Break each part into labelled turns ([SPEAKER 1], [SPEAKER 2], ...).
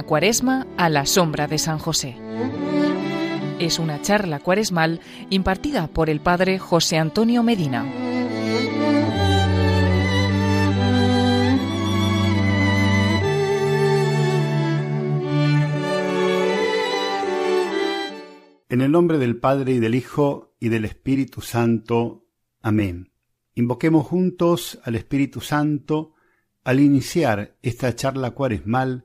[SPEAKER 1] Cuaresma a la sombra de San José. Es una charla cuaresmal impartida por el padre José Antonio Medina.
[SPEAKER 2] En el nombre del Padre y del Hijo y del Espíritu Santo. Amén. Invoquemos juntos al Espíritu Santo al iniciar esta charla cuaresmal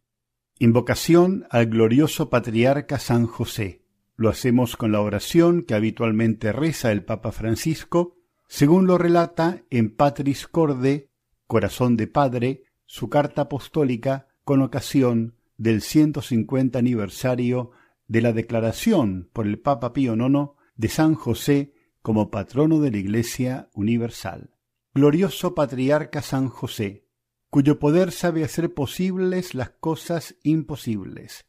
[SPEAKER 2] Invocación al glorioso patriarca San José. Lo hacemos con la oración que habitualmente reza el Papa Francisco, según lo relata en Patris Corde, Corazón de Padre, su carta apostólica con ocasión del 150 aniversario de la declaración por el Papa Pío IX de San José como patrono de la Iglesia Universal. Glorioso patriarca San José, cuyo poder sabe hacer posibles las cosas imposibles.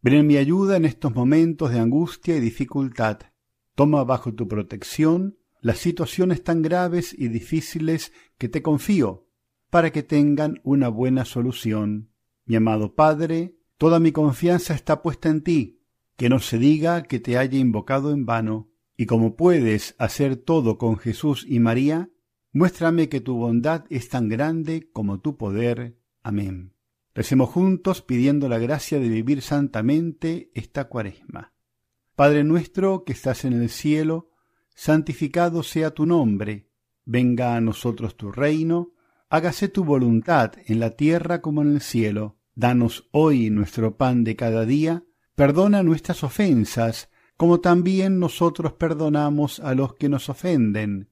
[SPEAKER 2] Ven en mi ayuda en estos momentos de angustia y dificultad. Toma bajo tu protección las situaciones tan graves y difíciles que te confío, para que tengan una buena solución. Mi amado Padre, toda mi confianza está puesta en ti, que no se diga que te haya invocado en vano, y como puedes hacer todo con Jesús y María, Muéstrame que tu bondad es tan grande como tu poder. Amén. Recemos juntos pidiendo la gracia de vivir santamente esta cuaresma. Padre nuestro que estás en el cielo, santificado sea tu nombre, venga a nosotros tu reino, hágase tu voluntad en la tierra como en el cielo. Danos hoy nuestro pan de cada día, perdona nuestras ofensas, como también nosotros perdonamos a los que nos ofenden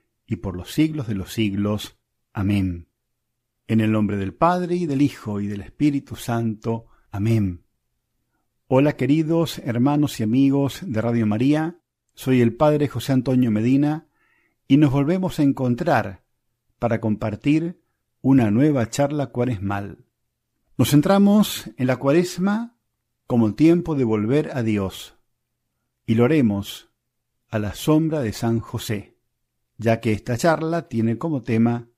[SPEAKER 2] y por los siglos de los siglos. Amén. En el nombre del Padre y del Hijo y del Espíritu Santo. Amén. Hola queridos hermanos y amigos de Radio María, soy el Padre José Antonio Medina y nos volvemos a encontrar para compartir una nueva charla cuaresmal. Nos centramos en la cuaresma como tiempo de volver a Dios y lo haremos a la sombra de San José ya que esta charla tiene como tema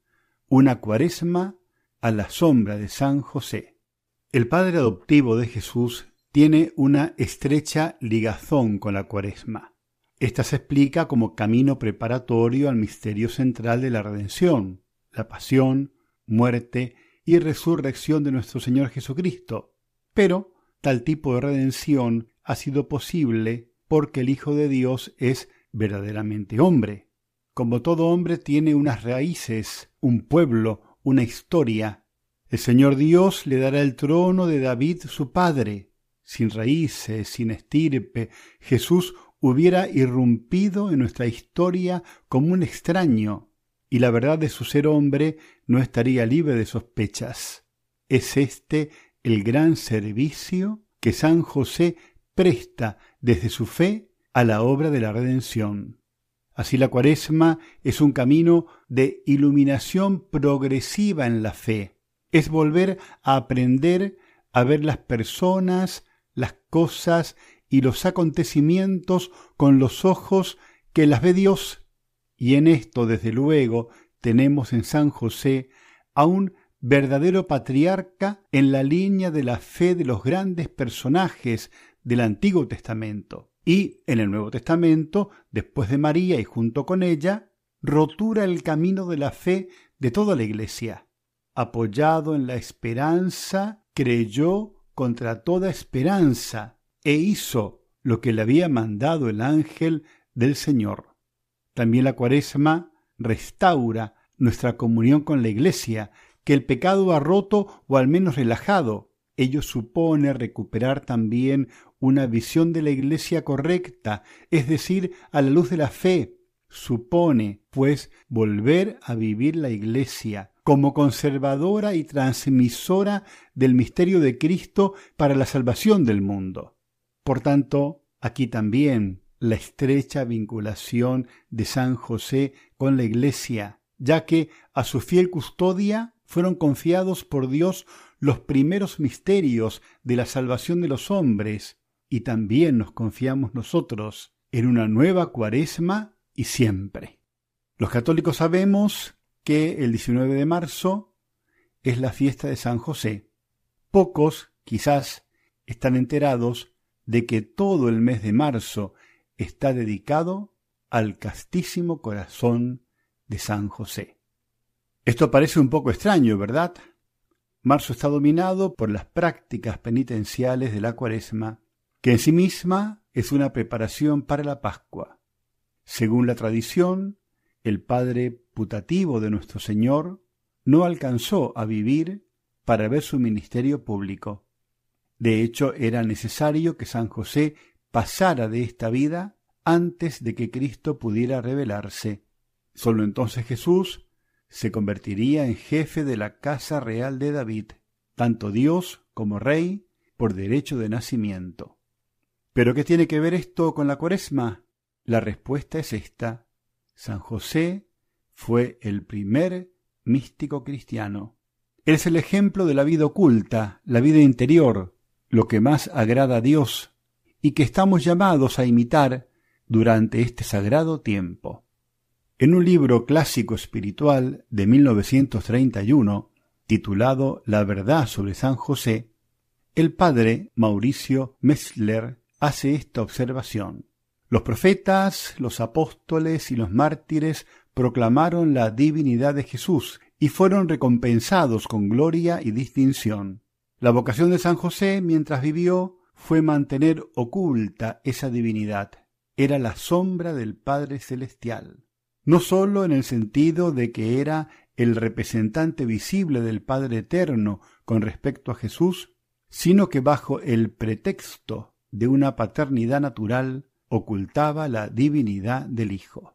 [SPEAKER 2] una cuaresma a la sombra de San José. El padre adoptivo de Jesús tiene una estrecha ligazón con la cuaresma. Esta se explica como camino preparatorio al misterio central de la redención, la pasión, muerte y resurrección de nuestro Señor Jesucristo. Pero tal tipo de redención ha sido posible porque el Hijo de Dios es verdaderamente hombre. Como todo hombre tiene unas raíces, un pueblo, una historia. El Señor Dios le dará el trono de David su padre. Sin raíces, sin estirpe, Jesús hubiera irrumpido en nuestra historia como un extraño, y la verdad de su ser hombre no estaría libre de sospechas. Es este el gran servicio que San José presta desde su fe a la obra de la redención. Así la cuaresma es un camino de iluminación progresiva en la fe. Es volver a aprender a ver las personas, las cosas y los acontecimientos con los ojos que las ve Dios. Y en esto, desde luego, tenemos en San José a un verdadero patriarca en la línea de la fe de los grandes personajes del Antiguo Testamento y en el Nuevo Testamento, después de María y junto con ella, rotura el camino de la fe de toda la Iglesia. Apoyado en la esperanza, creyó contra toda esperanza e hizo lo que le había mandado el ángel del Señor. También la cuaresma restaura nuestra comunión con la Iglesia, que el pecado ha roto o al menos relajado. Ello supone recuperar también una visión de la Iglesia correcta, es decir, a la luz de la fe. Supone, pues, volver a vivir la Iglesia como conservadora y transmisora del misterio de Cristo para la salvación del mundo. Por tanto, aquí también la estrecha vinculación de San José con la Iglesia, ya que a su fiel custodia fueron confiados por Dios los primeros misterios de la salvación de los hombres, y también nos confiamos nosotros en una nueva cuaresma y siempre. Los católicos sabemos que el 19 de marzo es la fiesta de San José. Pocos, quizás, están enterados de que todo el mes de marzo está dedicado al castísimo corazón de San José. Esto parece un poco extraño, ¿verdad? Marzo está dominado por las prácticas penitenciales de la cuaresma, que en sí misma es una preparación para la Pascua. Según la tradición, el padre putativo de nuestro Señor no alcanzó a vivir para ver su ministerio público. De hecho, era necesario que San José pasara de esta vida antes de que Cristo pudiera revelarse. Sólo entonces Jesús se convertiría en jefe de la casa real de David, tanto Dios como rey, por derecho de nacimiento. ¿Pero qué tiene que ver esto con la cuaresma? La respuesta es esta. San José fue el primer místico cristiano. es el ejemplo de la vida oculta, la vida interior, lo que más agrada a Dios, y que estamos llamados a imitar durante este sagrado tiempo. En un libro clásico espiritual de 1931, titulado La verdad sobre San José, el padre Mauricio Messler hace esta observación. Los profetas, los apóstoles y los mártires proclamaron la divinidad de Jesús y fueron recompensados con gloria y distinción. La vocación de San José mientras vivió fue mantener oculta esa divinidad. Era la sombra del Padre Celestial, no sólo en el sentido de que era el representante visible del Padre Eterno con respecto a Jesús, sino que bajo el pretexto de una paternidad natural ocultaba la divinidad del Hijo.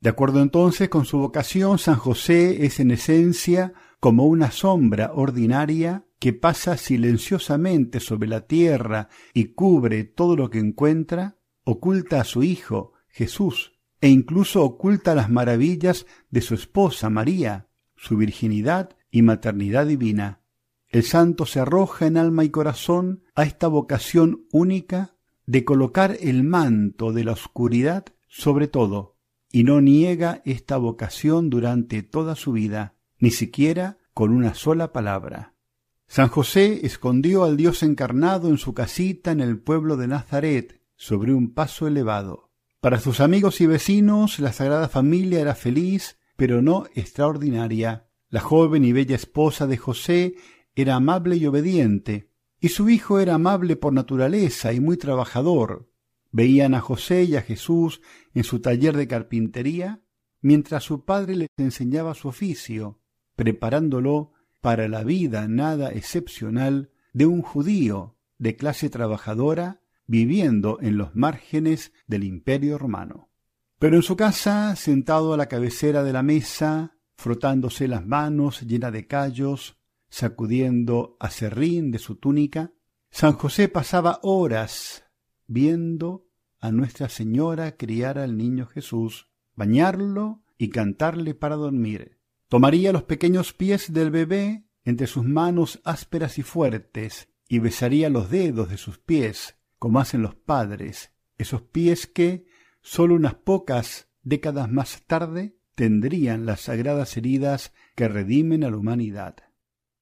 [SPEAKER 2] De acuerdo entonces con su vocación, San José es en esencia como una sombra ordinaria que pasa silenciosamente sobre la tierra y cubre todo lo que encuentra, oculta a su Hijo, Jesús, e incluso oculta las maravillas de su esposa María, su virginidad y maternidad divina. El santo se arroja en alma y corazón a esta vocación única de colocar el manto de la oscuridad sobre todo, y no niega esta vocación durante toda su vida, ni siquiera con una sola palabra. San José escondió al Dios encarnado en su casita en el pueblo de Nazaret, sobre un paso elevado. Para sus amigos y vecinos la Sagrada Familia era feliz, pero no extraordinaria. La joven y bella esposa de José era amable y obediente, y su hijo era amable por naturaleza y muy trabajador. Veían a José y a Jesús en su taller de carpintería, mientras su padre les enseñaba su oficio, preparándolo para la vida nada excepcional de un judío de clase trabajadora viviendo en los márgenes del imperio romano. Pero en su casa, sentado a la cabecera de la mesa, frotándose las manos llena de callos, sacudiendo a serrín de su túnica, San José pasaba horas viendo a Nuestra Señora criar al niño Jesús, bañarlo y cantarle para dormir. Tomaría los pequeños pies del bebé entre sus manos ásperas y fuertes y besaría los dedos de sus pies, como hacen los padres, esos pies que, sólo unas pocas décadas más tarde, tendrían las sagradas heridas que redimen a la humanidad.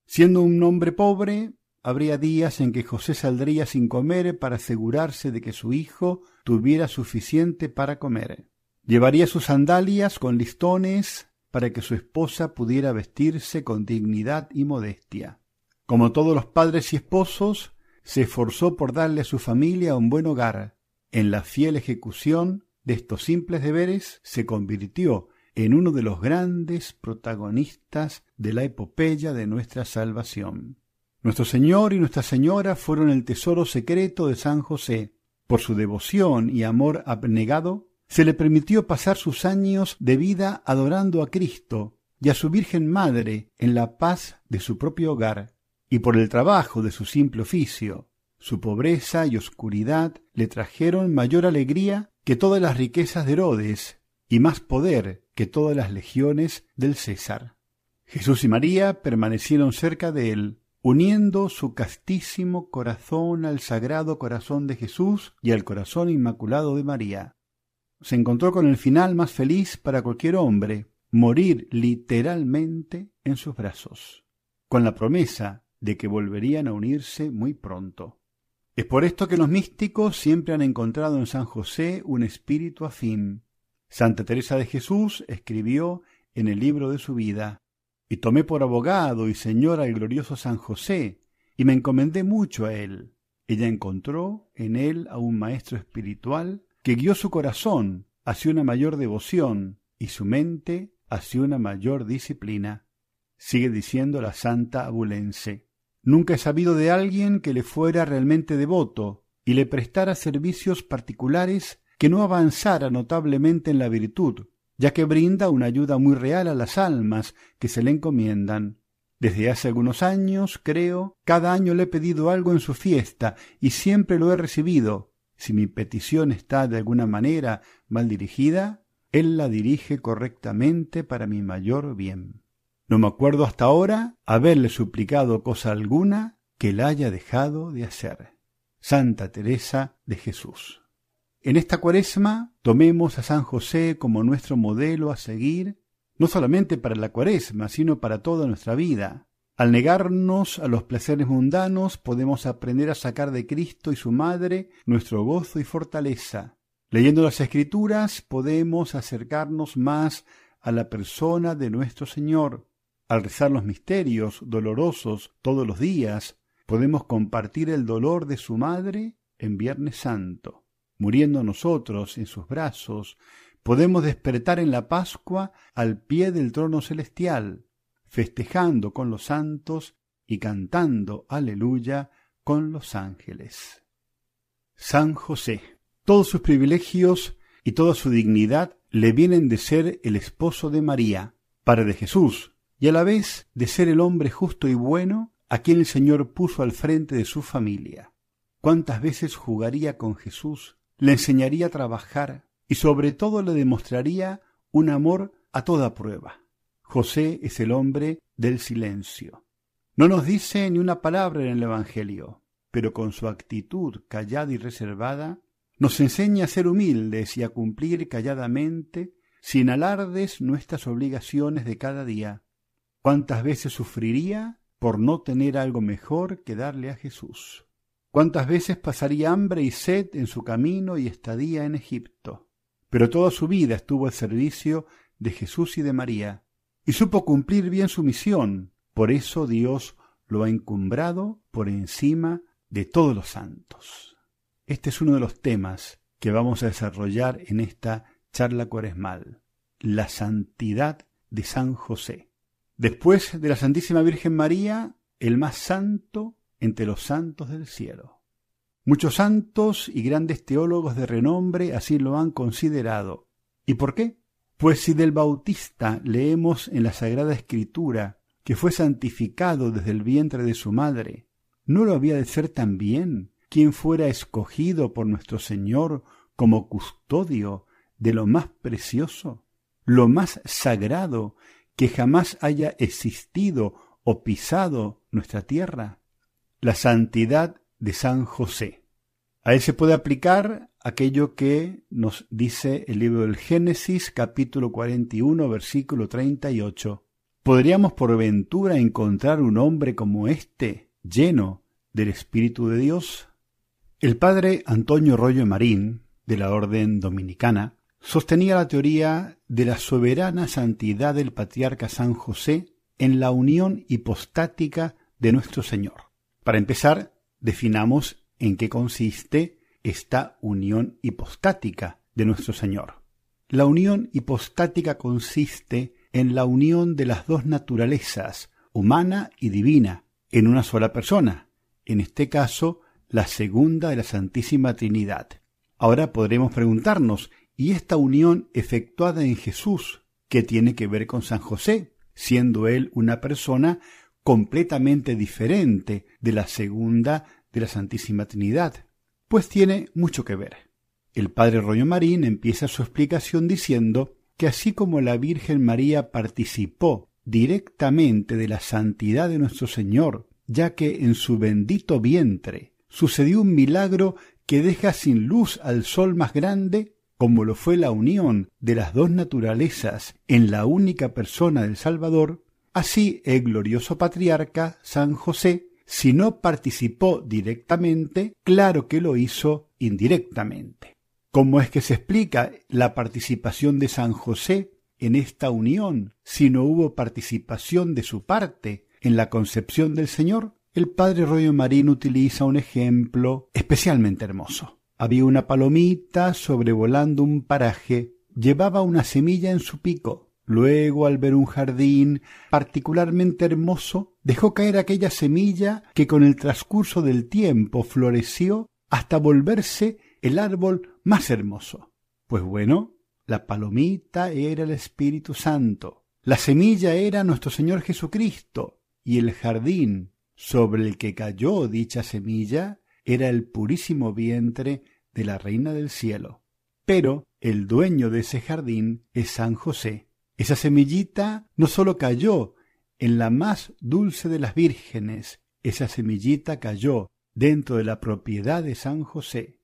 [SPEAKER 2] Siendo un hombre pobre, habría días en que José saldría sin comer para asegurarse de que su hijo tuviera suficiente para comer. Llevaría sus sandalias con listones para que su esposa pudiera vestirse con dignidad y modestia. Como todos los padres y esposos, se esforzó por darle a su familia un buen hogar. en la fiel ejecución de estos simples deberes, se convirtió en uno de los grandes protagonistas de la epopeya de nuestra salvación. Nuestro Señor y Nuestra Señora fueron el tesoro secreto de San José. Por su devoción y amor abnegado, se le permitió pasar sus años de vida adorando a Cristo y a su Virgen Madre en la paz de su propio hogar, y por el trabajo de su simple oficio. Su pobreza y oscuridad le trajeron mayor alegría que todas las riquezas de Herodes, y más poder que todas las legiones del César. Jesús y María permanecieron cerca de él, uniendo su castísimo corazón al sagrado corazón de Jesús y al corazón inmaculado de María. Se encontró con el final más feliz para cualquier hombre, morir literalmente en sus brazos, con la promesa de que volverían a unirse muy pronto. Es por esto que los místicos siempre han encontrado en San José un espíritu afín. Santa Teresa de Jesús escribió en el libro de su vida y tomé por abogado y señor al glorioso San José, y me encomendé mucho a él. Ella encontró en él a un maestro espiritual que guió su corazón hacia una mayor devoción y su mente hacia una mayor disciplina. Sigue diciendo la santa abulense. Nunca he sabido de alguien que le fuera realmente devoto y le prestara servicios particulares que no avanzara notablemente en la virtud, ya que brinda una ayuda muy real a las almas que se le encomiendan. Desde hace algunos años, creo, cada año le he pedido algo en su fiesta y siempre lo he recibido. Si mi petición está de alguna manera mal dirigida, él la dirige correctamente para mi mayor bien. No me acuerdo hasta ahora haberle suplicado cosa alguna que la haya dejado de hacer. Santa Teresa de Jesús. En esta cuaresma tomemos a San José como nuestro modelo a seguir, no solamente para la cuaresma, sino para toda nuestra vida. Al negarnos a los placeres mundanos, podemos aprender a sacar de Cristo y su Madre nuestro gozo y fortaleza. Leyendo las Escrituras podemos acercarnos más a la persona de nuestro Señor. Al rezar los misterios dolorosos todos los días, podemos compartir el dolor de su Madre en Viernes Santo muriendo nosotros en sus brazos, podemos despertar en la Pascua al pie del trono celestial, festejando con los santos y cantando aleluya con los ángeles. San José. Todos sus privilegios y toda su dignidad le vienen de ser el esposo de María, Padre de Jesús, y a la vez de ser el hombre justo y bueno a quien el Señor puso al frente de su familia. ¿Cuántas veces jugaría con Jesús le enseñaría a trabajar y sobre todo le demostraría un amor a toda prueba. José es el hombre del silencio. No nos dice ni una palabra en el Evangelio, pero con su actitud callada y reservada, nos enseña a ser humildes y a cumplir calladamente, sin alardes, nuestras obligaciones de cada día. ¿Cuántas veces sufriría por no tener algo mejor que darle a Jesús? cuántas veces pasaría hambre y sed en su camino y estadía en Egipto. Pero toda su vida estuvo al servicio de Jesús y de María, y supo cumplir bien su misión, por eso Dios lo ha encumbrado por encima de todos los santos. Este es uno de los temas que vamos a desarrollar en esta charla cuaresmal, la santidad de San José. Después de la Santísima Virgen María, el más santo entre los santos del cielo. Muchos santos y grandes teólogos de renombre así lo han considerado. ¿Y por qué? Pues si del Bautista leemos en la Sagrada Escritura que fue santificado desde el vientre de su madre, ¿no lo había de ser también quien fuera escogido por nuestro Señor como custodio de lo más precioso, lo más sagrado que jamás haya existido o pisado nuestra tierra? la santidad de San José. A él se puede aplicar aquello que nos dice el libro del Génesis capítulo 41 versículo 38. ¿Podríamos por ventura encontrar un hombre como este, lleno del Espíritu de Dios? El padre Antonio Rollo Marín, de la Orden Dominicana, sostenía la teoría de la soberana santidad del patriarca San José en la unión hipostática de nuestro Señor. Para empezar, definamos en qué consiste esta unión hipostática de nuestro Señor. La unión hipostática consiste en la unión de las dos naturalezas, humana y divina, en una sola persona, en este caso, la segunda de la Santísima Trinidad. Ahora podremos preguntarnos, ¿y esta unión efectuada en Jesús, qué tiene que ver con San José, siendo él una persona completamente diferente de la segunda de la Santísima Trinidad? Pues tiene mucho que ver. El padre Rollo Marín empieza su explicación diciendo que así como la Virgen María participó directamente de la santidad de nuestro Señor, ya que en su bendito vientre sucedió un milagro que deja sin luz al sol más grande, como lo fue la unión de las dos naturalezas en la única persona del Salvador, así el glorioso patriarca San José, si no participó directamente, claro que lo hizo indirectamente. ¿Cómo es que se explica la participación de San José en esta unión si no hubo participación de su parte en la concepción del Señor? El padre Rollo Marín utiliza un ejemplo especialmente hermoso. Había una palomita sobrevolando un paraje, llevaba una semilla en su pico. Luego, al ver un jardín particularmente hermoso, dejó caer aquella semilla que con el transcurso del tiempo floreció hasta volverse el árbol más hermoso. Pues bueno, la palomita era el Espíritu Santo, la semilla era nuestro Señor Jesucristo, y el jardín sobre el que cayó dicha semilla era el purísimo vientre de la Reina del Cielo. Pero el dueño de ese jardín es San José. Esa semillita no sólo cayó en la más dulce de las vírgenes, esa semillita cayó dentro de la propiedad de San José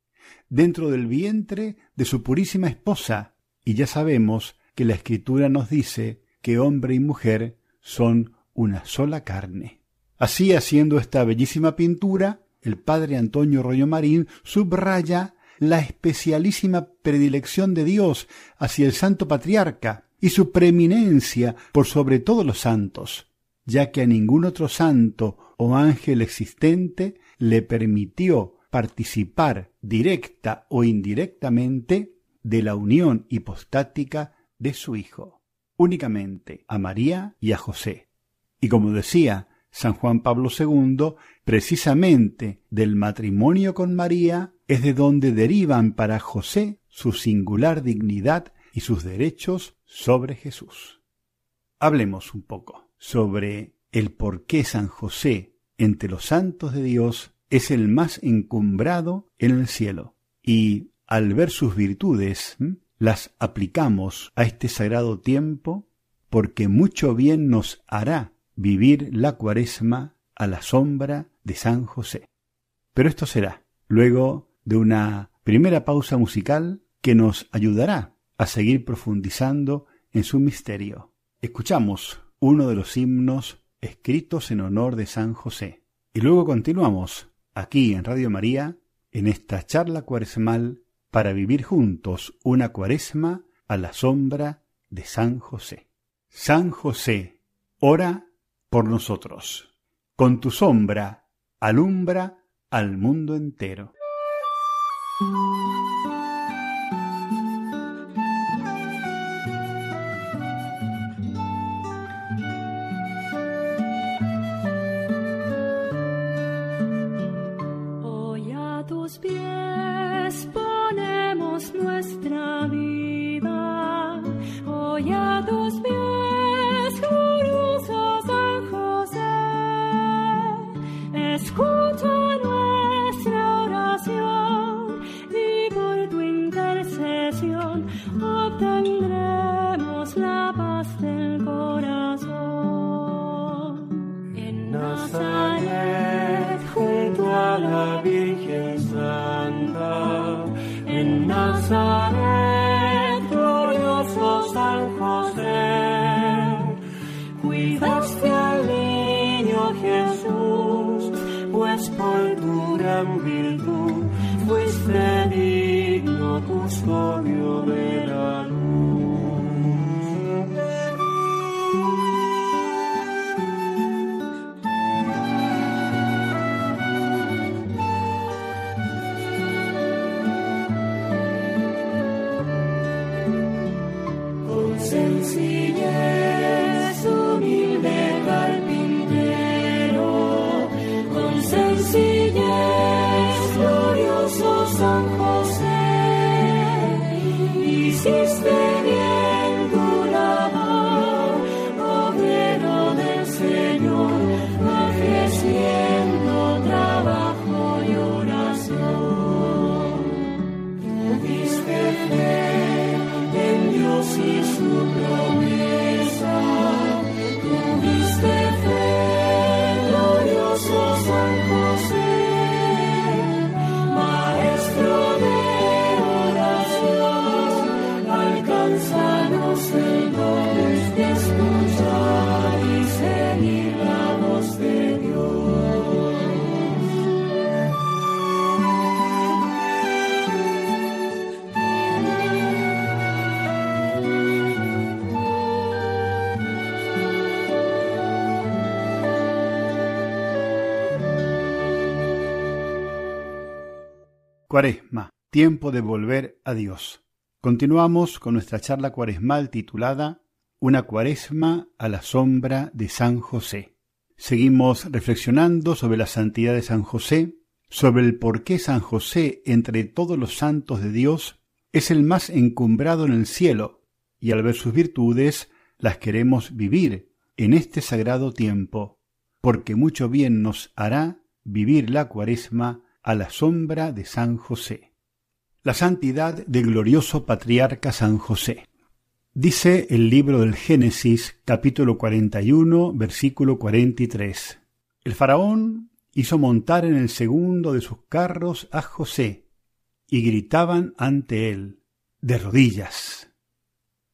[SPEAKER 2] dentro del vientre de su purísima esposa, y ya sabemos que la Escritura nos dice que hombre y mujer son una sola carne. Así, haciendo esta bellísima pintura, el padre Antonio Rollo Marín subraya la especialísima predilección de Dios hacia el santo patriarca y su preeminencia por sobre todos los santos, ya que a ningún otro santo o ángel existente le permitió participar directa o indirectamente de la unión hipostática de su Hijo, únicamente a María y a José. Y como decía San Juan Pablo II, precisamente del matrimonio con María es de donde derivan para José su singular dignidad y sus derechos sobre Jesús. Hablemos un poco sobre el por qué San José, entre los santos de Dios, es el más encumbrado en el cielo. Y al ver sus virtudes, las aplicamos a este sagrado tiempo porque mucho bien nos hará vivir la cuaresma a la sombra de San José. Pero esto será luego de una primera pausa musical que nos ayudará a seguir profundizando en su misterio. Escuchamos uno de los himnos escritos en honor de San José. Y luego continuamos aquí en Radio María, en esta charla cuaresmal para vivir juntos una cuaresma a la sombra de San José. San José, ora por nosotros. Con tu sombra alumbra al mundo entero. Tiempo de volver a Dios. Continuamos con nuestra charla cuaresmal titulada Una cuaresma a la sombra de San José. Seguimos reflexionando sobre la santidad de San José, sobre el por qué San José, entre todos los santos de Dios, es el más encumbrado en el cielo, y al ver sus virtudes las queremos vivir en este sagrado tiempo, porque mucho bien nos hará vivir la cuaresma a la sombra de San José. La santidad del glorioso patriarca San José. Dice el libro del Génesis capítulo 41 versículo 43. El faraón hizo montar en el segundo de sus carros a José y gritaban ante él, de rodillas.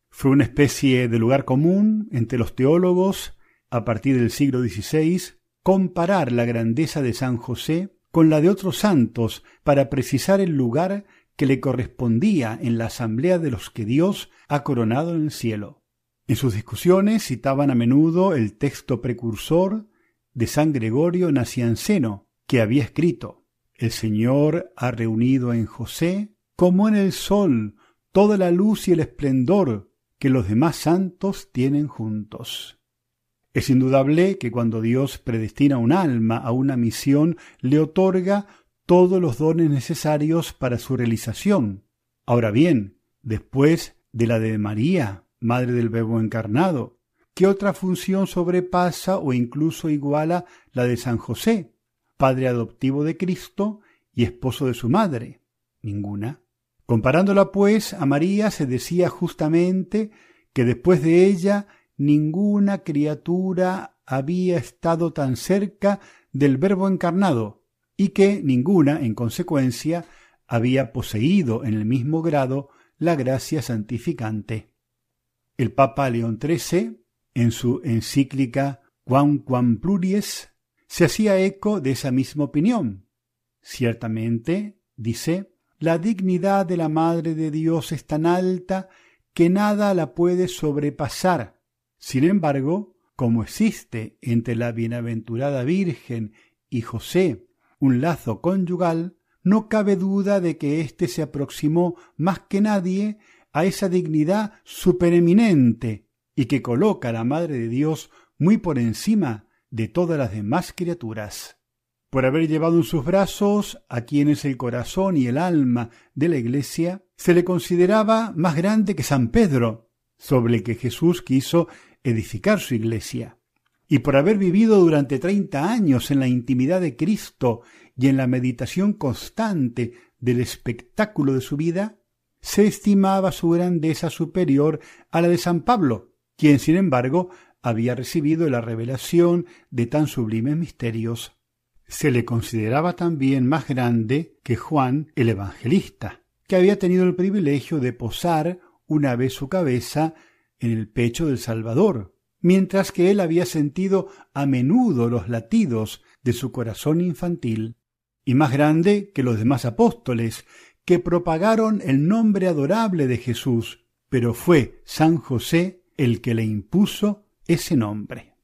[SPEAKER 2] Fue una especie de lugar común entre los teólogos a partir del siglo XVI comparar la grandeza de San José con la de otros santos para precisar el lugar que le correspondía en la asamblea de los que Dios ha coronado en el cielo. En sus discusiones citaban a menudo el texto precursor de San Gregorio Nacianceno, que había escrito El Señor ha reunido en José, como en el sol, toda la luz y el esplendor que los demás santos tienen juntos. Es indudable que cuando Dios predestina un alma a una misión, le otorga todos los dones necesarios para su realización. Ahora bien, después de la de María, Madre del Verbo encarnado, ¿qué otra función sobrepasa o incluso iguala la de San José, Padre adoptivo de Cristo y esposo de su madre? Ninguna. Comparándola pues a María se decía justamente que después de ella ninguna criatura había estado tan cerca del Verbo encarnado, y que ninguna, en consecuencia, había poseído en el mismo grado la gracia santificante. El Papa León XIII, en su encíclica Quam Quam Pluries, se hacía eco de esa misma opinión. Ciertamente, dice, la dignidad de la Madre de Dios es tan alta que nada la puede sobrepasar, sin embargo, como existe entre la bienaventurada Virgen y José un lazo conyugal, no cabe duda de que éste se aproximó más que nadie a esa dignidad supereminente y que coloca a la Madre de Dios muy por encima de todas las demás criaturas. Por haber llevado en sus brazos a quienes el corazón y el alma de la Iglesia, se le consideraba más grande que San Pedro, sobre el que Jesús quiso edificar su iglesia. Y por haber vivido durante treinta años en la intimidad de Cristo y en la meditación constante del espectáculo de su vida, se estimaba su grandeza superior a la de San Pablo, quien sin embargo había recibido la revelación de tan sublimes misterios. Se le consideraba también más grande que Juan el Evangelista, que había tenido el privilegio de posar una vez su cabeza en el pecho del Salvador, mientras que él había sentido a menudo los latidos de su corazón infantil, y más grande que los demás apóstoles, que propagaron el nombre adorable de Jesús, pero fue San José el que le impuso ese nombre.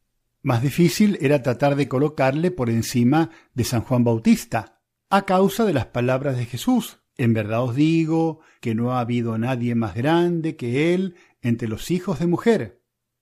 [SPEAKER 2] Más difícil era tratar de colocarle por encima de San Juan Bautista, a causa de las palabras de Jesús. En verdad os digo que no ha habido nadie más grande que él entre los hijos de mujer.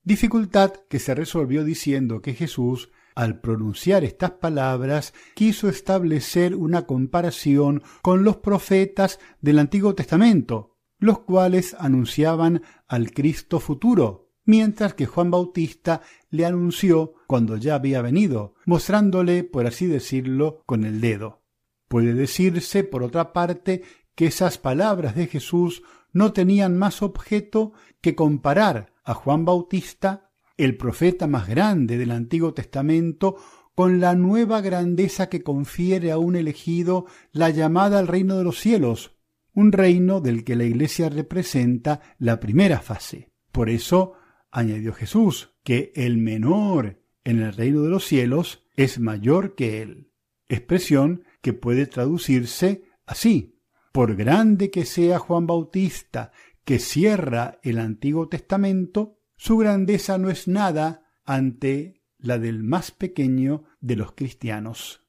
[SPEAKER 2] Dificultad que se resolvió diciendo que Jesús, al pronunciar estas palabras, quiso establecer una comparación con los profetas del Antiguo Testamento, los cuales anunciaban al Cristo futuro, mientras que Juan Bautista le anunció cuando ya había venido, mostrándole, por así decirlo, con el dedo. Puede decirse, por otra parte, que esas palabras de Jesús no tenían más objeto que comparar a Juan Bautista, el profeta más grande del Antiguo Testamento, con la nueva grandeza que confiere a un elegido la llamada al reino de los cielos, un reino del que la Iglesia representa la primera fase. Por eso añadió Jesús, que el menor en el reino de los cielos es mayor que él. Expresión que puede traducirse así. Por grande que sea Juan Bautista, que cierra el Antiguo Testamento, su grandeza no es nada ante la del más pequeño de los cristianos.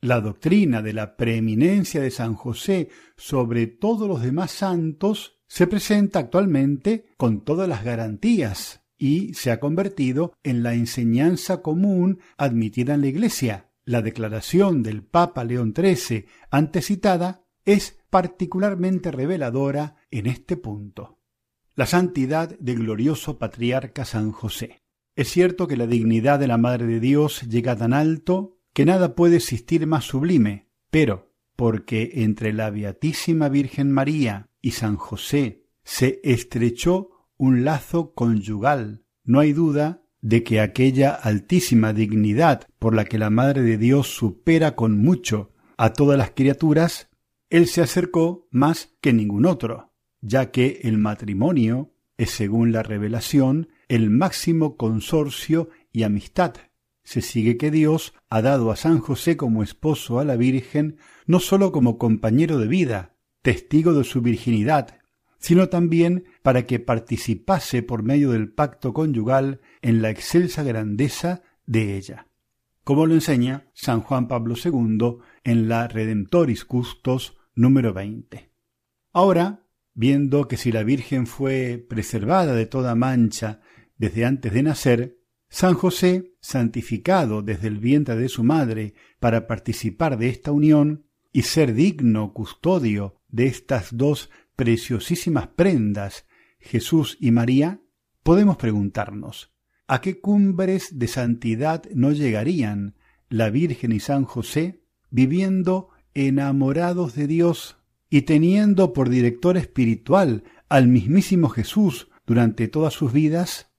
[SPEAKER 2] La doctrina de la preeminencia de San José sobre todos los demás santos se presenta actualmente con todas las garantías y se ha convertido en la enseñanza común admitida en la Iglesia. La declaración del Papa León XIII antecitada es particularmente reveladora en este punto. La santidad del glorioso patriarca San José. Es cierto que la dignidad de la Madre de Dios llega tan alto que nada puede existir más sublime, pero porque entre la Beatísima Virgen María y San José se estrechó un lazo conyugal. No hay duda de que aquella altísima dignidad por la que la Madre de Dios supera con mucho a todas las criaturas, él se acercó más que ningún otro, ya que el matrimonio es, según la revelación, el máximo consorcio y amistad. Se sigue que Dios ha dado a San José como esposo a la Virgen, no sólo como compañero de vida, testigo de su virginidad, sino también para que participase por medio del pacto conyugal en la excelsa grandeza de ella, como lo enseña San Juan Pablo II en la Redemptoris Custos número 20. Ahora, viendo que si la Virgen fue preservada de toda mancha desde antes de nacer, San José, santificado desde el vientre de su madre para participar de esta unión y ser digno custodio de estas dos preciosísimas prendas, Jesús y María, podemos preguntarnos, ¿a qué cumbres de santidad no llegarían la Virgen y San José viviendo enamorados de Dios y teniendo por director espiritual al mismísimo Jesús durante todas sus vidas?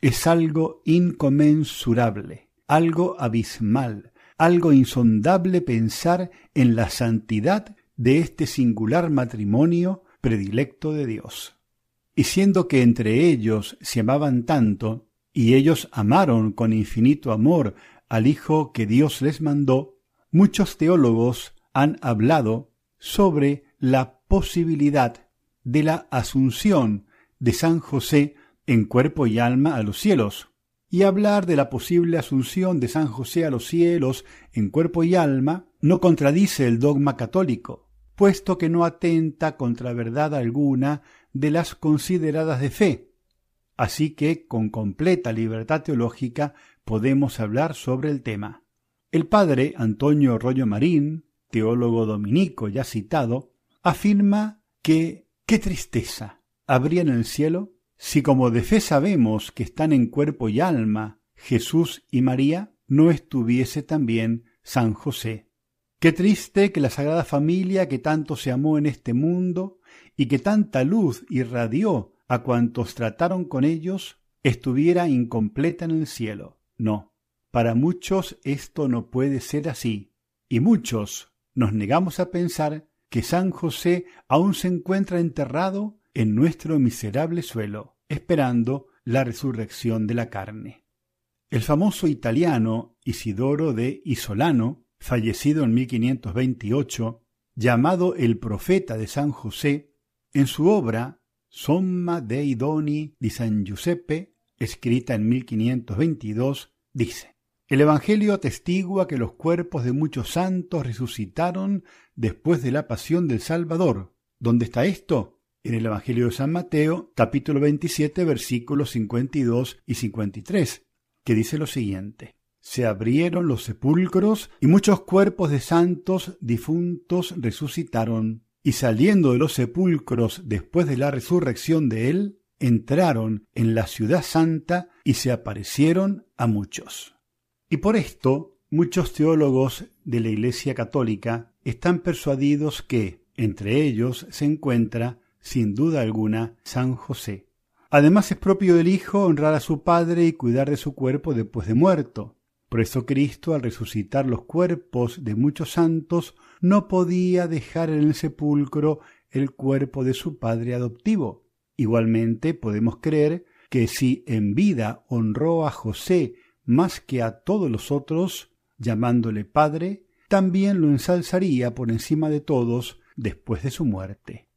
[SPEAKER 2] Es algo inconmensurable, algo abismal, algo insondable pensar en la santidad de este singular matrimonio predilecto de Dios. Y siendo que entre ellos se amaban tanto, y ellos amaron con infinito amor al Hijo que Dios les mandó, muchos teólogos han hablado sobre la posibilidad de la asunción de San José en cuerpo y alma a los cielos, y hablar de la posible asunción de San José a los cielos en cuerpo y alma no contradice el dogma católico, puesto que no atenta contra verdad alguna de las consideradas de fe. Así que, con completa libertad teológica, podemos hablar sobre el tema. El padre Antonio Rollo Marín, teólogo dominico ya citado, afirma que qué tristeza habría en el cielo si como de fe sabemos que están en cuerpo y alma Jesús y María, no estuviese también San José. Qué triste que la Sagrada Familia que tanto se amó en este mundo y que tanta luz irradió a cuantos trataron con ellos, estuviera incompleta en el cielo. No, para muchos esto no puede ser así, y muchos nos negamos a pensar que San José aún se encuentra enterrado en nuestro miserable suelo esperando la resurrección de la carne. El famoso italiano Isidoro de Isolano, fallecido en 1528, llamado el profeta de San José, en su obra Somma dei doni di San Giuseppe, escrita en 1522, dice El Evangelio atestigua que los cuerpos de muchos santos resucitaron después de la pasión del Salvador. ¿Dónde está esto? en el Evangelio de San Mateo, capítulo 27, versículos 52 y 53, que dice lo siguiente. Se abrieron los sepulcros y muchos cuerpos de santos difuntos resucitaron, y saliendo de los sepulcros después de la resurrección de él, entraron en la ciudad santa y se aparecieron a muchos. Y por esto muchos teólogos de la Iglesia Católica están persuadidos que, entre ellos, se encuentra sin duda alguna, San José. Además es propio del Hijo honrar a su Padre y cuidar de su cuerpo después de muerto. Por eso Cristo, al resucitar los cuerpos de muchos santos, no podía dejar en el sepulcro el cuerpo de su Padre adoptivo. Igualmente podemos creer que si en vida honró a José más que a todos los otros, llamándole Padre, también lo ensalzaría por encima de todos después de su muerte.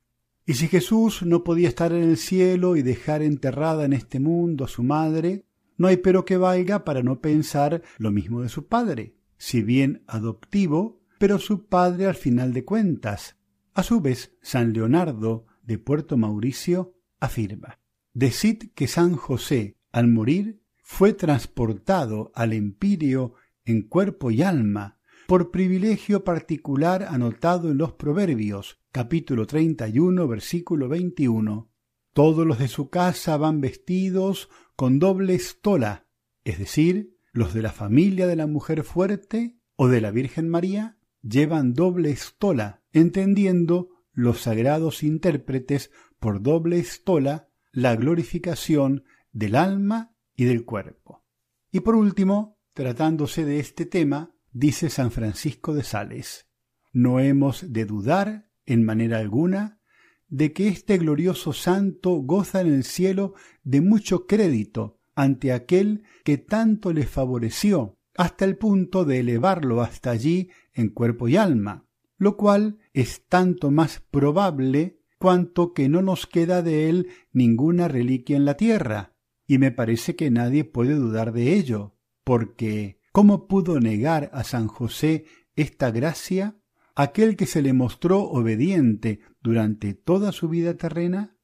[SPEAKER 2] Y si Jesús no podía estar en el cielo y dejar enterrada en este mundo a su madre, no hay pero que valga para no pensar lo mismo de su padre, si bien adoptivo, pero su padre al final de cuentas. A su vez, San Leonardo de Puerto Mauricio afirma, Decid que San José, al morir, fue transportado al empirio en cuerpo y alma, por privilegio particular anotado en los Proverbios, capítulo 31, versículo 21. Todos los de su casa van vestidos con doble estola, es decir, los de la familia de la mujer fuerte o de la Virgen María llevan doble estola, entendiendo los sagrados intérpretes por doble estola la glorificación del alma y del cuerpo. Y por último, tratándose de este tema, dice San Francisco de Sales, no hemos de dudar en manera alguna de que este glorioso santo goza en el cielo de mucho crédito ante aquel que tanto le favoreció, hasta el punto de elevarlo hasta allí en cuerpo y alma, lo cual es tanto más probable cuanto que no nos queda de él ninguna reliquia en la tierra, y me parece que nadie puede dudar de ello, porque ¿Cómo pudo negar a San José esta gracia aquel que se le mostró obediente durante toda su vida terrena?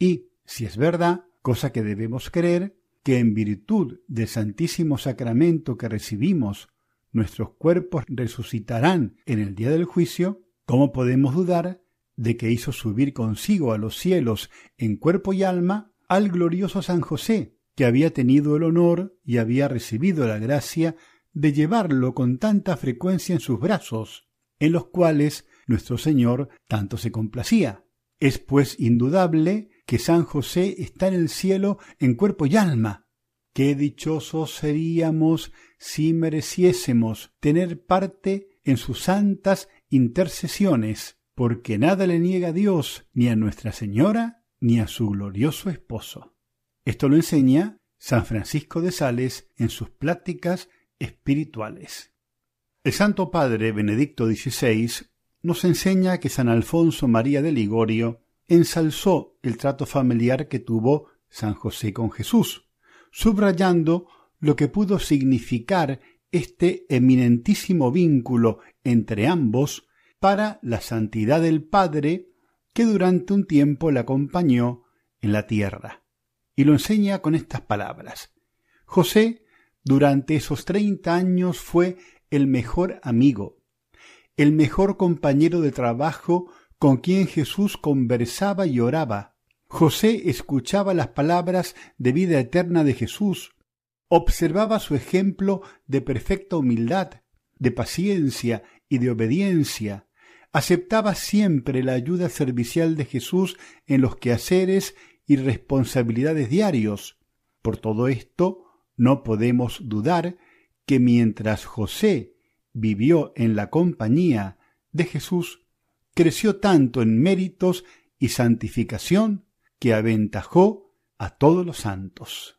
[SPEAKER 2] Y, si es verdad, cosa que debemos creer, que en virtud del Santísimo Sacramento que recibimos, nuestros cuerpos resucitarán en el día del juicio, ¿cómo podemos dudar de que hizo subir consigo a los cielos en cuerpo y alma al glorioso San José, que había tenido el honor y había recibido la gracia de llevarlo con tanta frecuencia en sus brazos, en los cuales nuestro Señor tanto se complacía. Es pues indudable que San José está en el cielo en cuerpo y alma. Qué dichosos seríamos si mereciésemos tener parte en sus santas intercesiones, porque nada le niega a Dios, ni a Nuestra Señora, ni a su glorioso esposo. Esto lo enseña San Francisco de Sales en sus pláticas espirituales. El Santo Padre Benedicto XVI nos enseña que San Alfonso María de Ligorio ensalzó el trato familiar que tuvo San José con Jesús, subrayando lo que pudo significar este eminentísimo vínculo entre ambos para la santidad del Padre que durante un tiempo le acompañó en la tierra. Y lo enseña con estas palabras. José durante esos treinta años fue el mejor amigo, el mejor compañero de trabajo con quien Jesús conversaba y oraba. José escuchaba las palabras de vida eterna de Jesús, observaba su ejemplo de perfecta humildad, de paciencia y de obediencia, aceptaba siempre la ayuda servicial de Jesús en los quehaceres y responsabilidades diarios. Por todo esto, no podemos dudar que mientras José vivió en la compañía de Jesús, creció tanto en méritos y santificación que aventajó a todos los santos.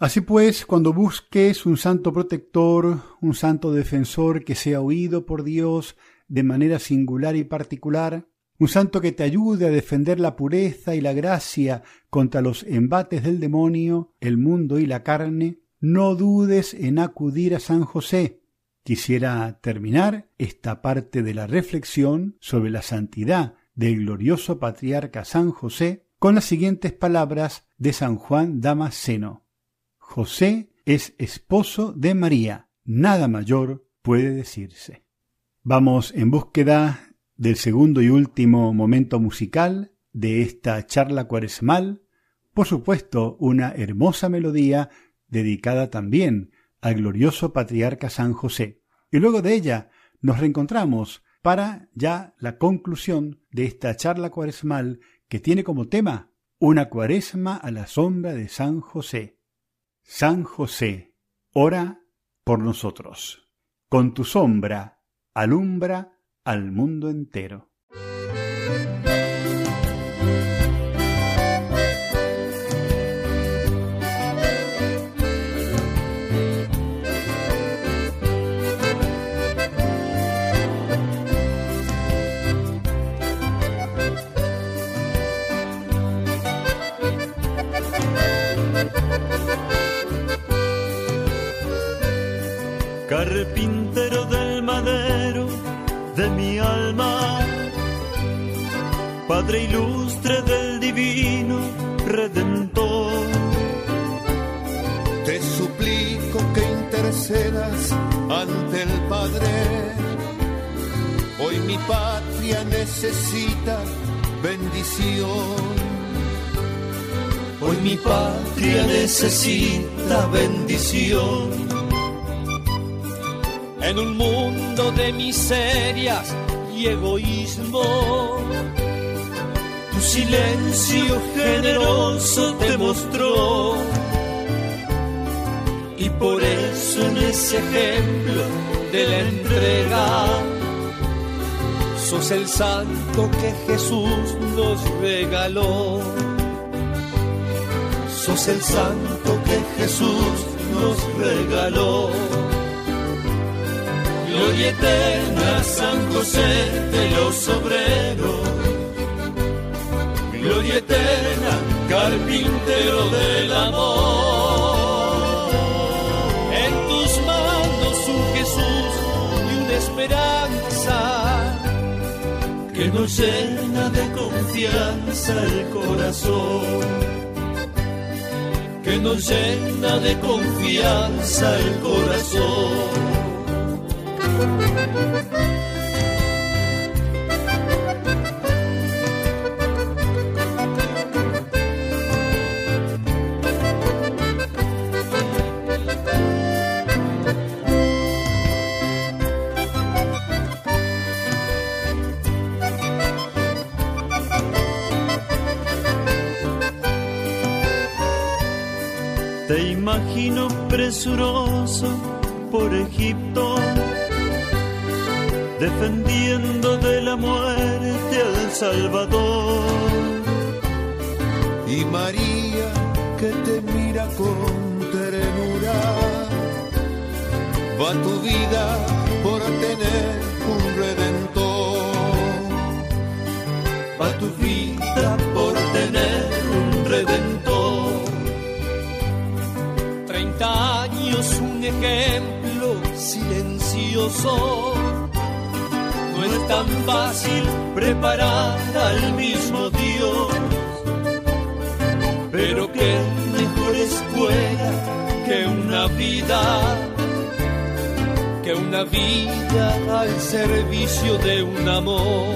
[SPEAKER 2] Así pues, cuando busques un santo protector, un santo defensor que sea oído por Dios de manera singular y particular, un santo que te ayude a defender la pureza y la gracia contra los embates del demonio, el mundo y la carne, no dudes en acudir a San José. Quisiera terminar esta parte de la reflexión sobre la santidad del glorioso patriarca San José con las siguientes palabras de San Juan Damasceno. José es esposo de María, nada mayor puede decirse. Vamos en búsqueda del segundo y último momento musical de esta charla cuaresmal, por supuesto una hermosa melodía dedicada también al glorioso patriarca San José. Y luego de ella nos reencontramos para ya la conclusión de esta charla cuaresmal que tiene como tema una cuaresma a la sombra de San José. San José, ora por nosotros. Con tu sombra alumbra al mundo entero.
[SPEAKER 3] Padre ilustre del divino Redentor.
[SPEAKER 4] Te suplico que intercedas ante el Padre. Hoy mi patria necesita bendición.
[SPEAKER 3] Hoy mi patria necesita bendición en un mundo de miserias y egoísmo. Silencio generoso te mostró y por eso en ese ejemplo de la entrega sos el santo que Jesús nos regaló. Sos el santo que Jesús nos regaló. Gloria eterna, San José de los obreros. Gloria eterna, carpintero del amor. En tus manos un Jesús y una esperanza que nos llena de confianza el corazón. Que nos llena de confianza el corazón. Presuroso por Egipto defendiendo de la muerte al Salvador.
[SPEAKER 4] Y María que te mira con ternura, va tu vida por tener un redentor.
[SPEAKER 3] Ejemplo silencioso no es tan fácil preparar al mismo Dios, pero qué mejor escuela que una vida, que una vida al servicio de un amor,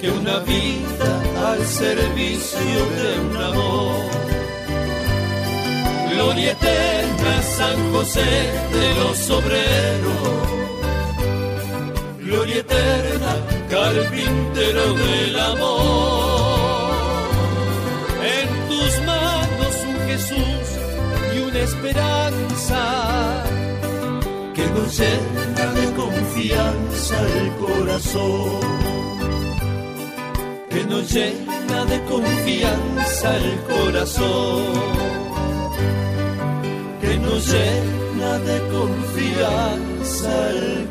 [SPEAKER 3] que una vida al servicio de un amor. Gloria eterna, San José de los obreros gloria eterna, carpintero del amor. En tus manos un Jesús y una esperanza que nos llena de confianza el corazón. Que nos llena de confianza el corazón. Que nos llena de confianza el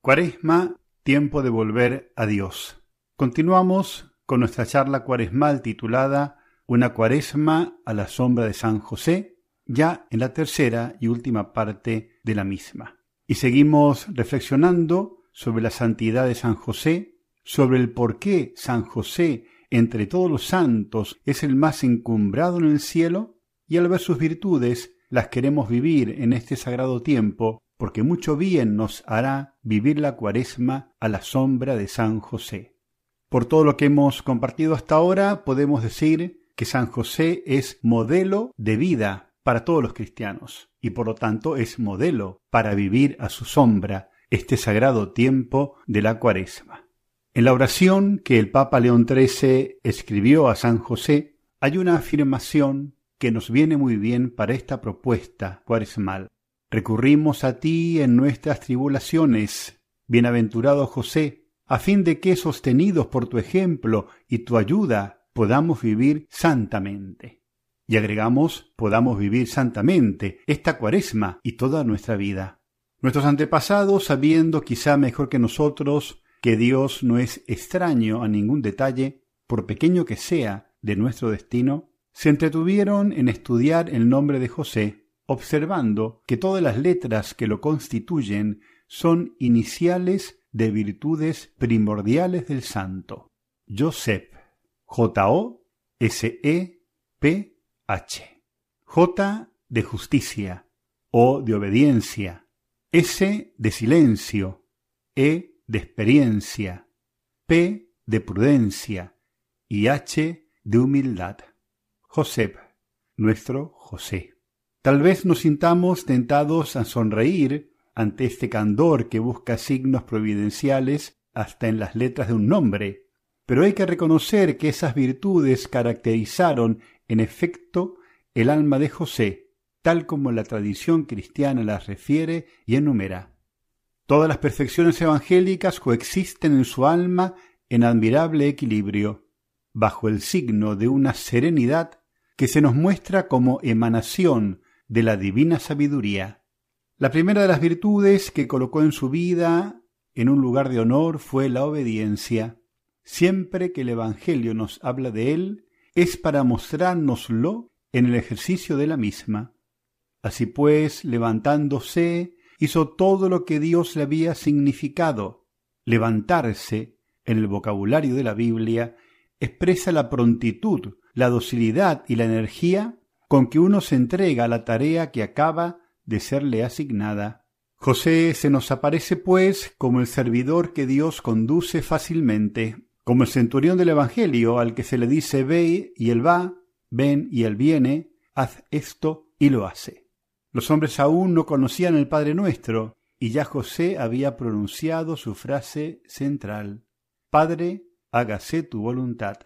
[SPEAKER 2] Cuaresma, tiempo de volver a Dios. Continuamos con nuestra charla cuaresmal titulada Una cuaresma a la sombra de San José, ya en la tercera y última parte de la misma. Y seguimos reflexionando sobre la santidad de San José, sobre el por qué San José entre todos los santos es el más encumbrado en el cielo, y al ver sus virtudes las queremos vivir en este sagrado tiempo, porque mucho bien nos hará vivir la cuaresma a la sombra de San José. Por todo lo que hemos compartido hasta ahora, podemos decir que San José es modelo de vida para todos los cristianos y por lo tanto es modelo para vivir a su sombra este sagrado tiempo de la cuaresma. En la oración que el Papa León XIII escribió a San José hay una afirmación que nos viene muy bien para esta propuesta cuaresmal. Recurrimos a ti en nuestras tribulaciones, bienaventurado José, a fin de que, sostenidos por tu ejemplo y tu ayuda, podamos vivir santamente. Y agregamos, podamos vivir santamente esta cuaresma y toda nuestra vida. Nuestros antepasados, sabiendo quizá mejor que nosotros que Dios no es extraño a ningún detalle, por pequeño que sea, de nuestro destino, se entretuvieron en estudiar el nombre de José, observando que todas las letras que lo constituyen son iniciales de virtudes primordiales del santo. Joseph, J-O-S-E-P H. J de justicia, O de obediencia, S de silencio, E de experiencia, P de prudencia y H de humildad. Josep, nuestro José. Tal vez nos sintamos tentados a sonreír ante este candor que busca signos providenciales hasta en las letras de un nombre, pero hay que reconocer que esas virtudes caracterizaron en efecto, el alma de José, tal como la tradición cristiana las refiere y enumera. Todas las perfecciones evangélicas coexisten en su alma en admirable equilibrio, bajo el signo de una serenidad que se nos muestra como emanación de la divina sabiduría. La primera de las virtudes que colocó en su vida en un lugar de honor fue la obediencia. Siempre que el Evangelio nos habla de él, es para mostrárnoslo en el ejercicio de la misma. Así pues, levantándose, hizo todo lo que Dios le había significado. Levantarse, en el vocabulario de la Biblia, expresa la prontitud, la docilidad y la energía con que uno se entrega a la tarea que acaba de serle asignada. José se nos aparece, pues, como el servidor que Dios conduce fácilmente, como el centurión del Evangelio al que se le dice ve y él va, ven y él viene, haz esto y lo hace. Los hombres aún no conocían el Padre Nuestro, y ya José había pronunciado su frase central, Padre, hágase tu voluntad.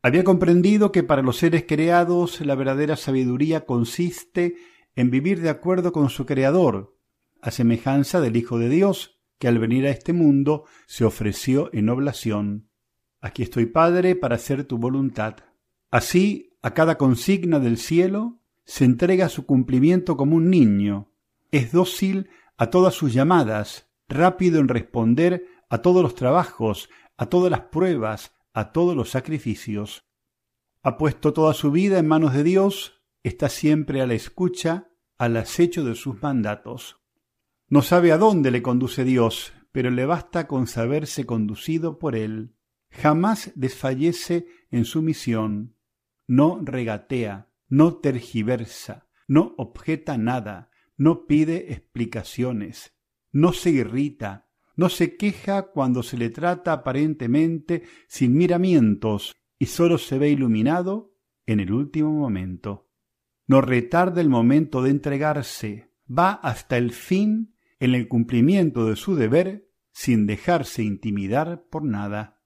[SPEAKER 2] Había comprendido que para los seres creados la verdadera sabiduría consiste en vivir de acuerdo con su Creador, a semejanza del Hijo de Dios, que al venir a este mundo se ofreció en oblación. Aquí estoy, Padre, para hacer tu voluntad. Así a cada consigna del cielo, se entrega su cumplimiento como un niño, es dócil a todas sus llamadas, rápido en responder a todos los trabajos, a todas las pruebas, a todos los sacrificios. Ha puesto toda su vida en manos de Dios, está siempre a la escucha, al acecho de sus mandatos. No sabe a dónde le conduce Dios, pero le basta con saberse conducido por Él. Jamás desfallece en su misión no regatea, no tergiversa, no objeta nada, no pide explicaciones, no se irrita, no se queja cuando se le trata aparentemente sin miramientos y sólo se ve iluminado en el último momento. No retarda el momento de entregarse, va hasta el fin en el cumplimiento de su deber sin dejarse intimidar por nada.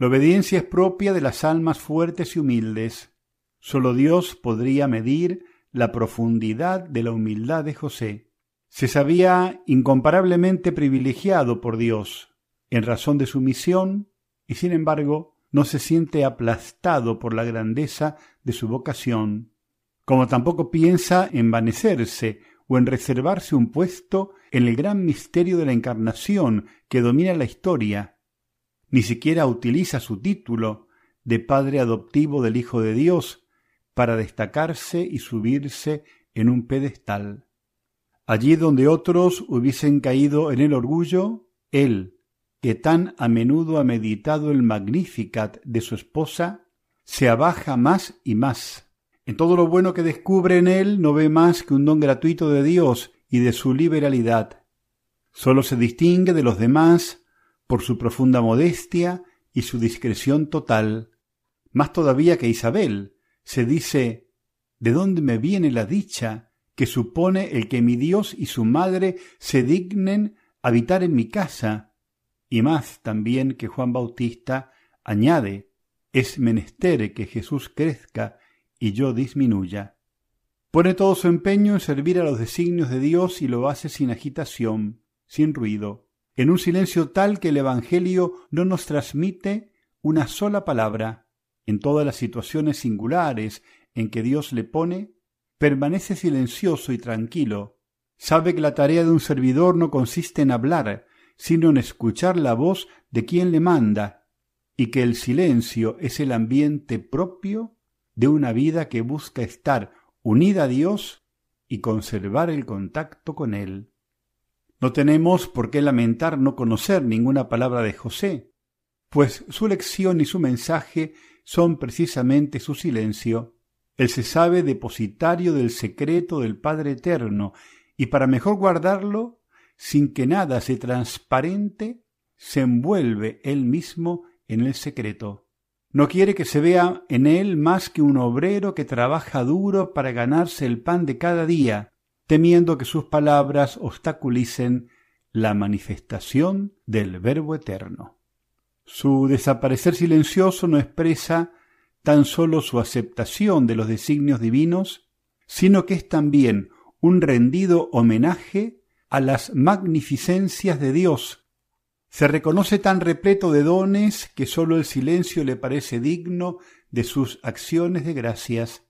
[SPEAKER 2] La obediencia es propia de las almas fuertes y humildes. Solo Dios podría medir la profundidad de la humildad de José. Se sabía incomparablemente privilegiado por Dios en razón de su misión y sin embargo no se siente aplastado por la grandeza de su vocación, como tampoco piensa envanecerse o en reservarse un puesto en el gran misterio de la encarnación que domina la historia. Ni siquiera utiliza su título de padre adoptivo del Hijo de Dios para destacarse y subirse en un pedestal. Allí donde otros hubiesen caído en el orgullo, él, que tan a menudo ha meditado el Magnificat de su esposa, se abaja más y más. En todo lo bueno que descubre en él no ve más que un don gratuito de Dios y de su liberalidad. Sólo se distingue de los demás por su profunda modestia y su discreción total. Más todavía que Isabel, se dice ¿De dónde me viene la dicha que supone el que mi Dios y su madre se dignen habitar en mi casa? Y más también que Juan Bautista añade es menester que Jesús crezca y yo disminuya. Pone todo su empeño en servir a los designios de Dios y lo hace sin agitación, sin ruido, en un silencio tal que el Evangelio no nos transmite una sola palabra. En todas las situaciones singulares en que Dios le pone, permanece silencioso y tranquilo. Sabe que la tarea de un servidor no consiste en hablar, sino en escuchar la voz de quien le manda, y que el silencio es el ambiente propio de una vida que busca estar unida a Dios y conservar el contacto con Él. No tenemos por qué lamentar no conocer ninguna palabra de José, pues su lección y su mensaje son precisamente su silencio. Él se sabe depositario del secreto del Padre Eterno, y para mejor guardarlo, sin que nada se transparente, se envuelve él mismo en el secreto. No quiere que se vea en él más que un obrero que trabaja duro para ganarse el pan de cada día, temiendo que sus palabras obstaculicen la manifestación del Verbo Eterno. Su desaparecer silencioso no expresa tan sólo su aceptación de los designios divinos, sino que es también un rendido homenaje a las magnificencias de Dios. Se reconoce tan repleto de dones que sólo el silencio le parece digno de sus acciones de gracias.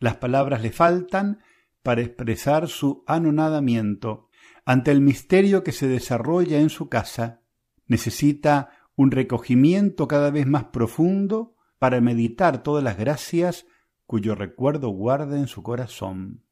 [SPEAKER 2] Las palabras le faltan para expresar su anonadamiento ante el misterio que se desarrolla en su casa. Necesita un recogimiento cada vez más profundo para meditar todas las gracias cuyo recuerdo guarda en su corazón.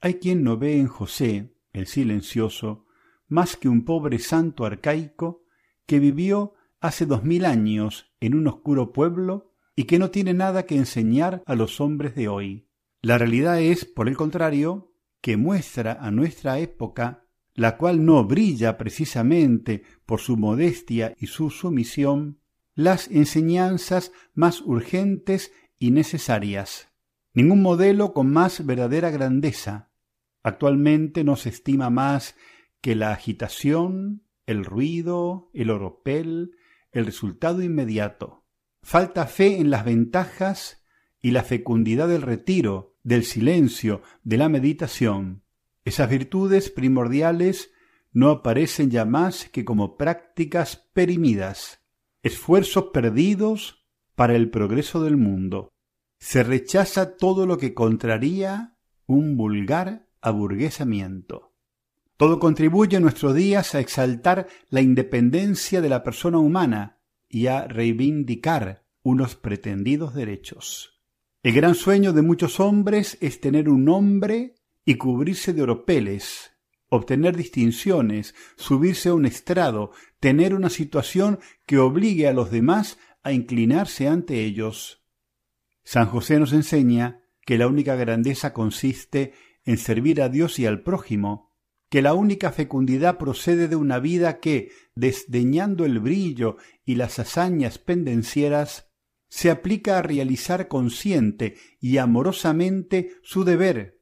[SPEAKER 2] Hay quien no ve en José, el silencioso, más que un pobre santo arcaico que vivió hace dos mil años en un oscuro pueblo y que no tiene nada que enseñar a los hombres de hoy. La realidad es, por el contrario, que muestra a nuestra época, la cual no brilla precisamente por su modestia y su sumisión, las enseñanzas más urgentes y necesarias. Ningún modelo con más verdadera grandeza. Actualmente no se estima más que la agitación, el ruido, el oropel, el resultado inmediato. Falta fe en las ventajas y la fecundidad del retiro, del silencio, de la meditación. Esas virtudes primordiales no aparecen ya más que como prácticas perimidas, esfuerzos perdidos para el progreso del mundo. Se rechaza todo lo que contraría un vulgar aburguesamiento. Todo contribuye en nuestros días a exaltar la independencia de la persona humana y a reivindicar unos pretendidos derechos. El gran sueño de muchos hombres es tener un nombre y cubrirse de oropeles, obtener distinciones, subirse a un estrado, tener una situación que obligue a los demás a inclinarse ante ellos. San José nos enseña que la única grandeza consiste en servir a Dios y al prójimo, que la única fecundidad procede de una vida que, desdeñando el brillo y las hazañas pendencieras, se aplica a realizar consciente y amorosamente su deber,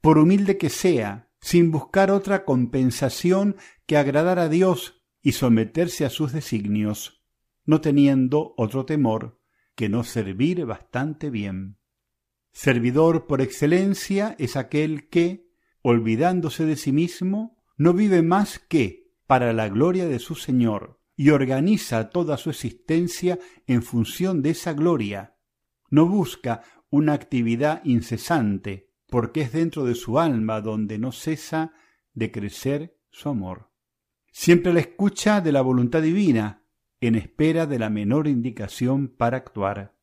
[SPEAKER 2] por humilde que sea, sin buscar otra compensación que agradar a Dios y someterse a sus designios, no teniendo otro temor que no servir bastante bien. Servidor por excelencia es aquel que, olvidándose de sí mismo, no vive más que para la gloria de su Señor, y organiza toda su existencia en función de esa gloria. No busca una actividad incesante, porque es dentro de su alma donde no cesa de crecer su amor. Siempre la escucha de la voluntad divina, en espera de la menor indicación para actuar.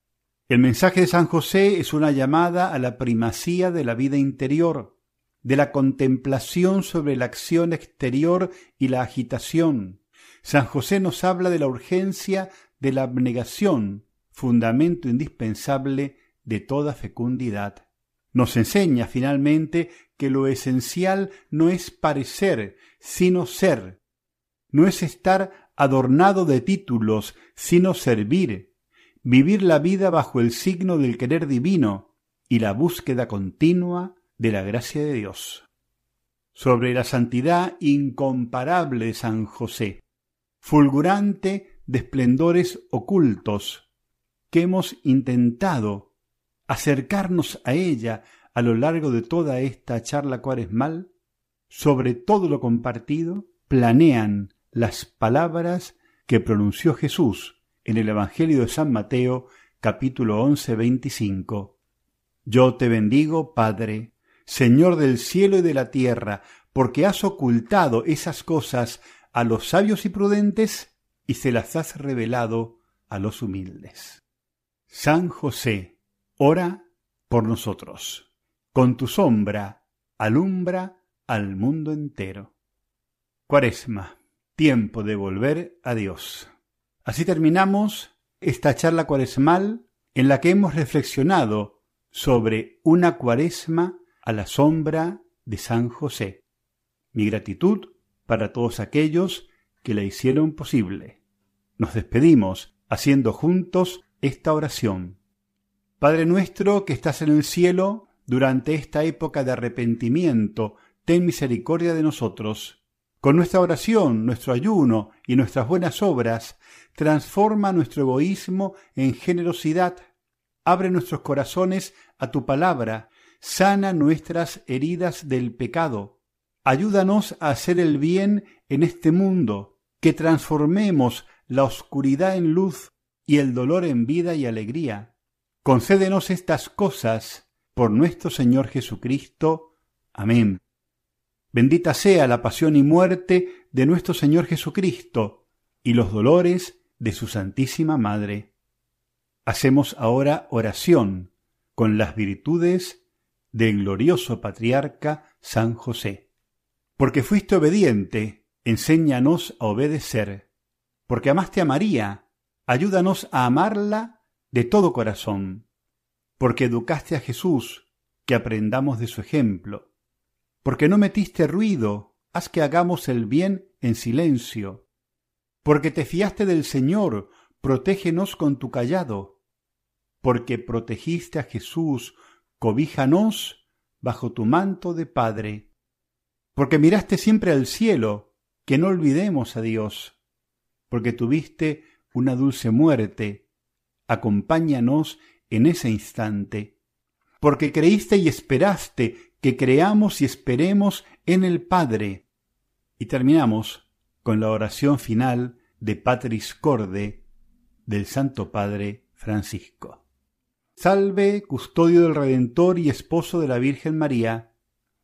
[SPEAKER 2] El mensaje de San José es una llamada a la primacía de la vida interior, de la contemplación sobre la acción exterior y la agitación. San José nos habla de la urgencia de la abnegación, fundamento indispensable de toda fecundidad. Nos enseña finalmente que lo esencial no es parecer, sino ser. No es estar adornado de títulos, sino servir. Vivir la vida bajo el signo del querer divino y la búsqueda continua de la gracia de Dios. Sobre la santidad incomparable de San José, fulgurante de esplendores ocultos, que hemos intentado acercarnos a ella a lo largo de toda esta charla cuaresmal, sobre todo lo compartido, planean las palabras que pronunció Jesús en el Evangelio de San Mateo capítulo once veinticinco. Yo te bendigo, Padre, Señor del cielo y de la tierra, porque has ocultado esas cosas a los sabios y prudentes y se las has revelado a los humildes. San José, ora por nosotros. Con tu sombra alumbra al mundo entero. Cuaresma, tiempo de volver a Dios. Así terminamos esta charla cuaresmal en la que hemos reflexionado sobre una cuaresma a la sombra de San José. Mi gratitud para todos aquellos que la hicieron posible. Nos despedimos haciendo juntos esta oración. Padre nuestro que estás en el cielo, durante esta época de arrepentimiento, ten misericordia de nosotros. Con nuestra oración, nuestro ayuno y nuestras buenas obras, transforma nuestro egoísmo en generosidad. Abre nuestros corazones a tu palabra, sana nuestras heridas del pecado. Ayúdanos a hacer el bien en este mundo, que transformemos la oscuridad en luz y el dolor en vida y alegría. Concédenos estas cosas por nuestro Señor Jesucristo. Amén. Bendita sea la pasión y muerte de nuestro Señor Jesucristo y los dolores de su Santísima Madre. Hacemos ahora oración con las virtudes del glorioso patriarca San José. Porque fuiste obediente, enséñanos a obedecer. Porque amaste a María, ayúdanos a amarla de todo corazón, porque educaste a Jesús, que aprendamos de su ejemplo, porque no metiste ruido, haz que hagamos el bien en silencio, porque te fiaste del Señor, protégenos con tu callado, porque protegiste a Jesús, cobíjanos bajo tu manto de Padre, porque miraste siempre al cielo, que no olvidemos a Dios, porque tuviste una dulce muerte, acompáñanos en ese instante, porque creíste y esperaste que creamos y esperemos en el Padre. Y terminamos con la oración final de Patris Corde del Santo Padre Francisco. Salve, custodio del Redentor y esposo de la Virgen María.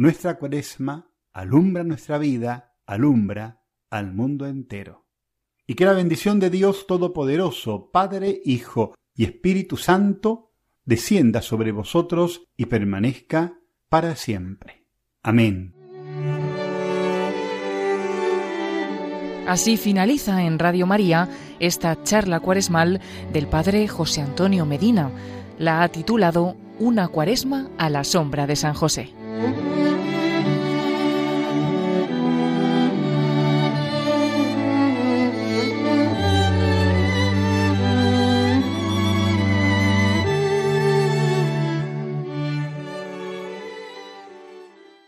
[SPEAKER 2] nuestra cuaresma, alumbra nuestra vida, alumbra al mundo entero y que la bendición de Dios Todopoderoso, Padre, Hijo y Espíritu Santo, descienda sobre vosotros y permanezca para siempre. Amén.
[SPEAKER 1] Así finaliza en Radio María esta charla cuaresmal del Padre José Antonio Medina. La ha titulado Una cuaresma a la sombra de San José.